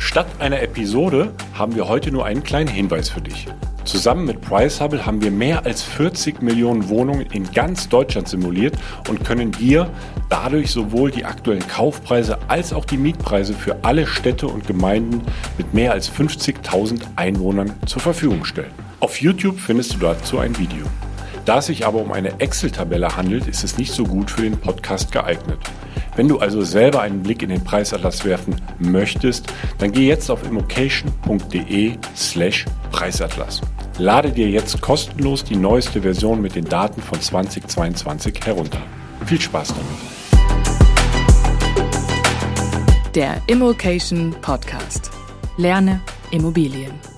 Statt einer Episode haben wir heute nur einen kleinen Hinweis für dich. Zusammen mit Pricehubble haben wir mehr als 40 Millionen Wohnungen in ganz Deutschland simuliert und können dir dadurch sowohl die aktuellen Kaufpreise als auch die Mietpreise für alle Städte und Gemeinden mit mehr als 50.000 Einwohnern zur Verfügung stellen. Auf YouTube findest du dazu ein Video. Da es sich aber um eine Excel-Tabelle handelt, ist es nicht so gut für den Podcast geeignet. Wenn du also selber einen Blick in den Preisatlas werfen möchtest, dann geh jetzt auf immocation.de slash Preisatlas. Lade dir jetzt kostenlos die neueste Version mit den Daten von 2022 herunter. Viel Spaß damit. Der Immocation Podcast. Lerne Immobilien.